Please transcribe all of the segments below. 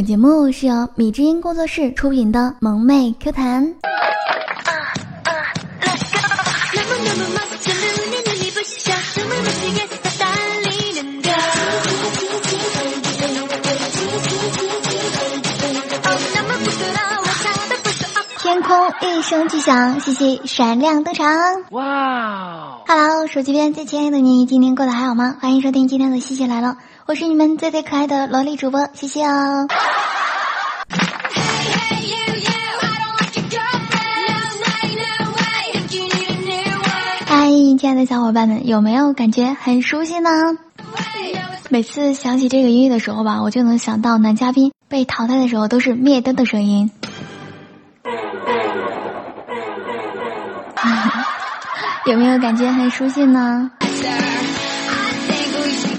本节目是由米之音工作室出品的萌妹 Q 弹。空一声巨响，嘻嘻闪亮登场。哇！Hello，手机边最亲爱的你，今天过得还好吗？欢迎收听今天的西西来了，我是你们最最可爱的萝莉主播西西哦。嗨，亲爱的小伙伴们，有没有感觉很熟悉呢？每次想起这个音乐的时候吧，我就能想到男嘉宾被淘汰的时候都是灭灯的声音。有没有感觉很熟悉呢？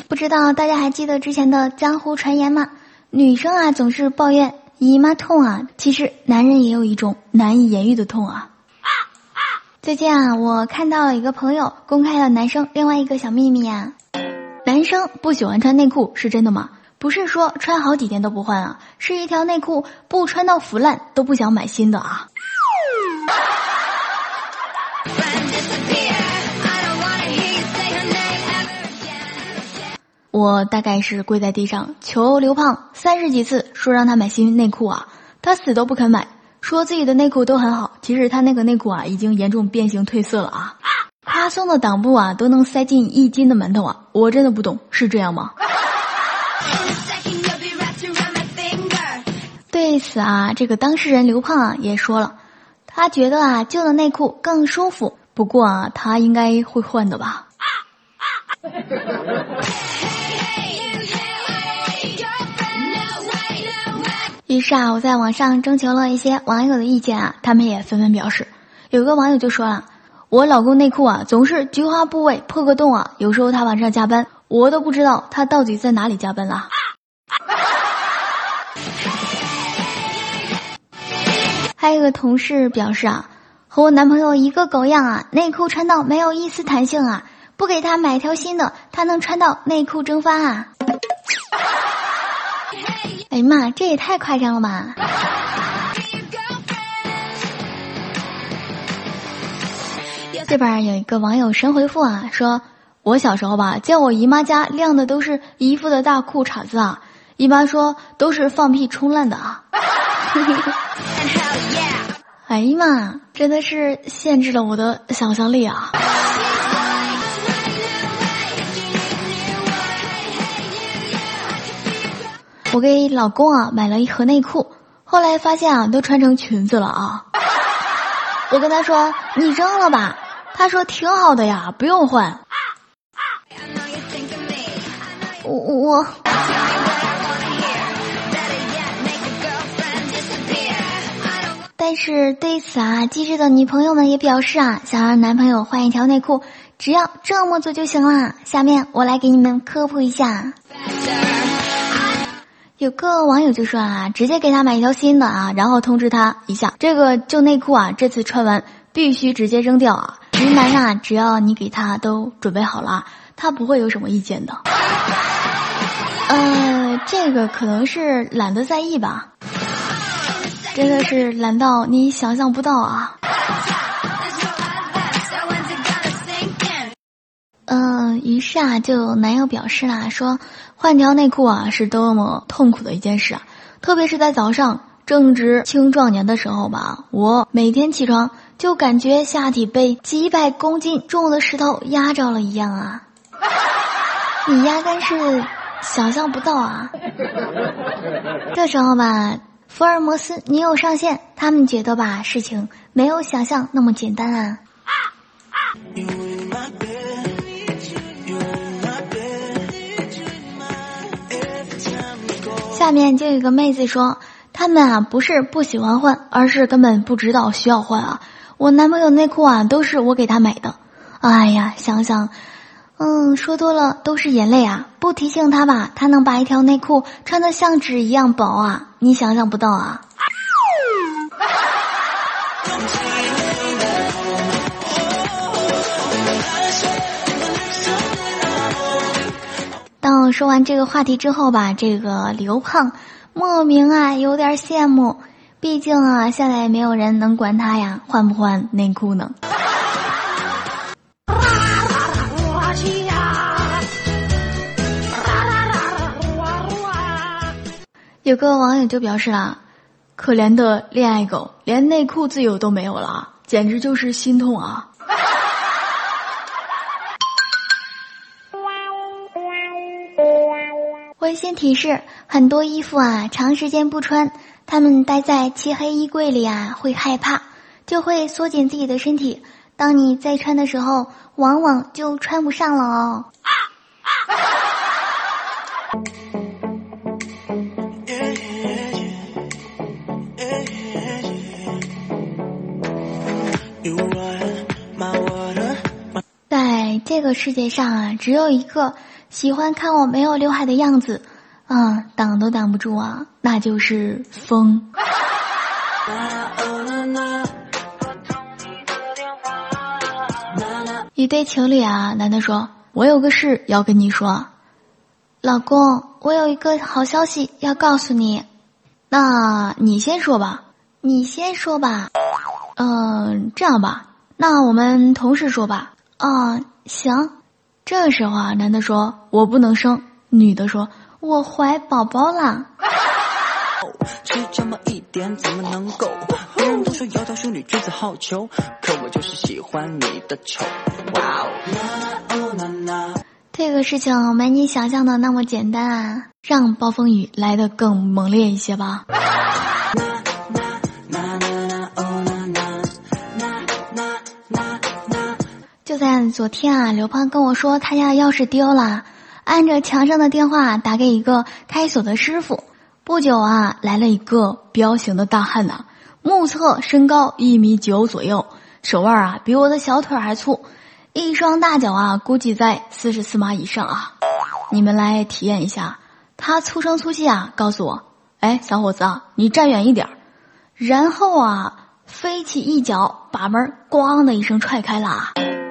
不知道大家还记得之前的江湖传言吗？女生啊总是抱怨姨妈痛啊，其实男人也有一种难以言喻的痛啊。最近啊，我看到一个朋友公开了男生另外一个小秘密啊，男生不喜欢穿内裤是真的吗？不是说穿好几天都不换啊，是一条内裤不穿到腐烂都不想买新的啊。我大概是跪在地上求刘胖三十几次，说让他买新内裤啊，他死都不肯买，说自己的内裤都很好。其实他那个内裤啊，已经严重变形褪色了啊，他送的裆部啊，都能塞进一斤的馒头啊！我真的不懂，是这样吗？对此啊，这个当事人刘胖啊也说了，他觉得啊旧的内裤更舒服，不过啊他应该会换的吧。于是啊，我在网上征求了一些网友的意见啊，他们也纷纷表示。有个网友就说了：“我老公内裤啊，总是菊花部位破个洞啊，有时候他晚上加班，我都不知道他到底在哪里加班了。”还有个同事表示啊，和我男朋友一个狗样啊，内裤穿到没有一丝弹性啊，不给他买条新的，他能穿到内裤蒸发啊。哎呀妈，这也太夸张了吧！这边有一个网友神回复啊，说我小时候吧，见我姨妈家晾的都是姨父的大裤衩子啊，姨妈说都是放屁冲烂的啊。哎呀妈，真的是限制了我的想象力啊！我给老公啊买了一盒内裤，后来发现啊都穿成裙子了啊！我跟他说：“你扔了吧。”他说：“挺好的呀，不用换。”我我。但是对此啊，机智的女朋友们也表示啊，想让男朋友换一条内裤，只要这么做就行了。下面我来给你们科普一下。有个网友就说啊，直接给他买一条新的啊，然后通知他一下，这个旧内裤啊，这次穿完必须直接扔掉啊。直男啊，只要你给他都准备好了，他不会有什么意见的。呃，这个可能是懒得在意吧，真的是懒到你想象不到啊。嗯，于是啊，就男友表示啦，说换条内裤啊是多么痛苦的一件事啊，特别是在早上正值青壮年的时候吧，我每天起床就感觉下体被几百公斤重的石头压着了一样啊，你压根是想象不到啊。这时候吧，福尔摩斯女友上线，他们觉得吧，事情没有想象那么简单啊。下面就有个妹子说，他们啊不是不喜欢换，而是根本不知道需要换啊。我男朋友内裤啊都是我给他买的，哎呀，想想，嗯，说多了都是眼泪啊。不提醒他吧，他能把一条内裤穿的像纸一样薄啊，你想象不到啊。说完这个话题之后吧，这个刘胖莫名啊有点羡慕。毕竟啊，现在也没有人能管他呀，换不换内裤呢？有个网友就表示了：“可怜的恋爱狗，连内裤自由都没有了，简直就是心痛啊！”温馨提示：很多衣服啊，长时间不穿。他们待在漆黑衣柜里啊，会害怕，就会缩紧自己的身体。当你再穿的时候，往往就穿不上了哦。这个世界上啊，只有一个喜欢看我没有刘海的样子。啊，挡都挡不住啊，那就是风。一对情侣啊，男的说：“我有个事要跟你说，老公，我有一个好消息要告诉你。”那你先说吧，你先说吧。嗯，这样吧，那我们同时说吧。啊，行。这时候啊，男的说：“我不能生。”女的说。我怀宝宝了。只这么一点怎么能够？别人都说窈窕淑女，君子好逑，可我就是喜欢你的丑。哇哦！这个事情没你想象的那么简单啊，让暴风雨来的更猛烈一些吧。昨天啊，刘胖跟我说他家的钥匙丢了。按着墙上的电话打给一个开锁的师傅，不久啊，来了一个彪形的大汉呐，目测身高一米九左右，手腕啊比我的小腿还粗，一双大脚啊估计在四十四码以上啊。你们来体验一下，他粗声粗气啊告诉我：“哎，小伙子啊，你站远一点。”然后啊，飞起一脚把门咣的一声踹开了，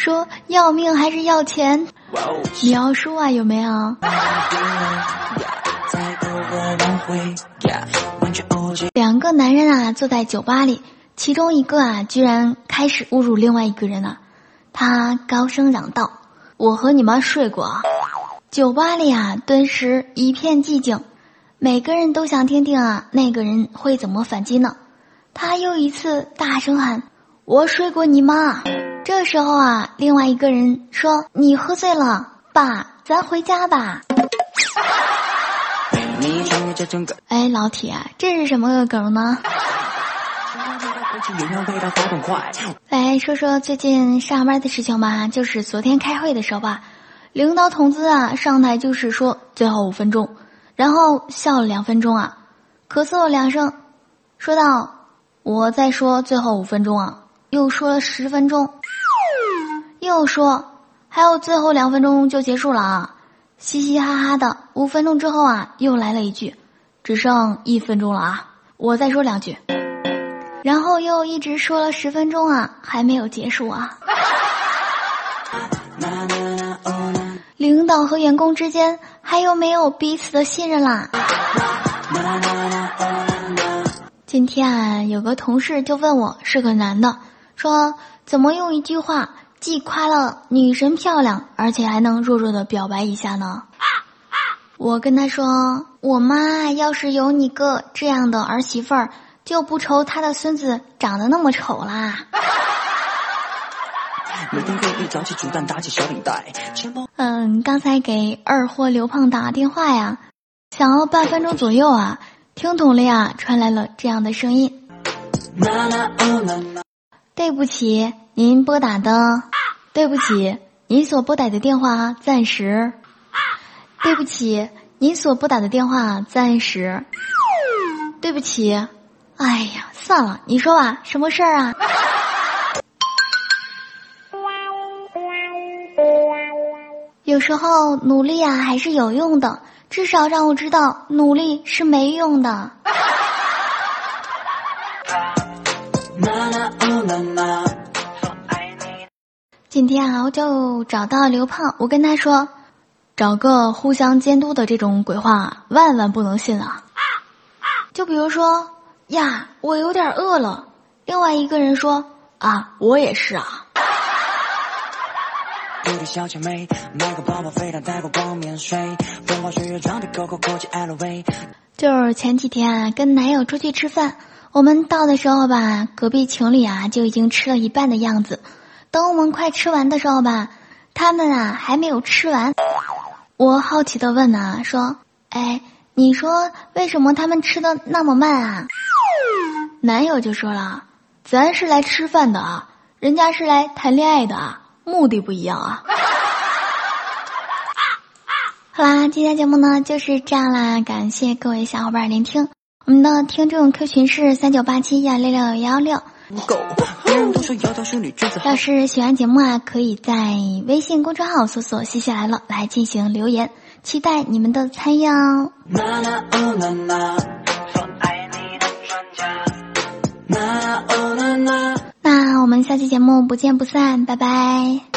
说要命还是要钱？描述啊有没有？两个男人啊坐在酒吧里，其中一个啊居然开始侮辱另外一个人了。他高声嚷道：“我和你妈睡过。”啊！”酒吧里啊顿时一片寂静，每个人都想听听啊那个人会怎么反击呢？他又一次大声喊：“我睡过你妈！”这时候啊，另外一个人说：“你喝醉了，爸，咱回家吧。”哎，老铁，这是什么个梗呢？来 说说最近上班的事情吧。就是昨天开会的时候吧，领导同志啊上台就是说最后五分钟，然后笑了两分钟啊，咳嗽了两声，说道：“我再说最后五分钟啊。”又说了十分钟。又说还有最后两分钟就结束了啊，嘻嘻哈哈的。五分钟之后啊，又来了一句，只剩一分钟了啊，我再说两句。然后又一直说了十分钟啊，还没有结束啊。领导和员工之间还有没有彼此的信任啦？今天啊，有个同事就问我，是个男的，说怎么用一句话。既夸了女神漂亮，而且还能弱弱的表白一下呢。我跟他说：“我妈要是有你个这样的儿媳妇儿，就不愁她的孙子长得那么丑啦。”嗯，刚才给二货刘胖打电话呀，想要半分钟左右啊，听筒里啊传来了这样的声音：“对不起。”您拨打的，对不起，您所拨打的电话暂时，对不起，您所拨打的电话暂时，对不起。哎呀，算了，你说吧，什么事儿啊？有时候努力啊还是有用的，至少让我知道努力是没用的。今天啊，我就找到刘胖，我跟他说，找个互相监督的这种鬼话，万万不能信啊！就比如说呀，我有点饿了，另外一个人说啊，我也是啊。就是前几天啊，跟男友出去吃饭，我们到的时候吧，隔壁情侣啊就已经吃了一半的样子。等我们快吃完的时候吧，他们啊还没有吃完。我好奇的问啊，说：“哎，你说为什么他们吃的那么慢啊？”男友就说了：“咱是来吃饭的啊，人家是来谈恋爱的啊，目的不一样啊。”好啦，今天节目呢就是这样啦，感谢各位小伙伴聆听。我们的听众 Q 群是三九八七幺六六幺六。要是喜欢节目啊，可以在微信公众号搜索“西西来了”来进行留言，期待你们的参与哦。那我们下期节目不见不散，拜拜。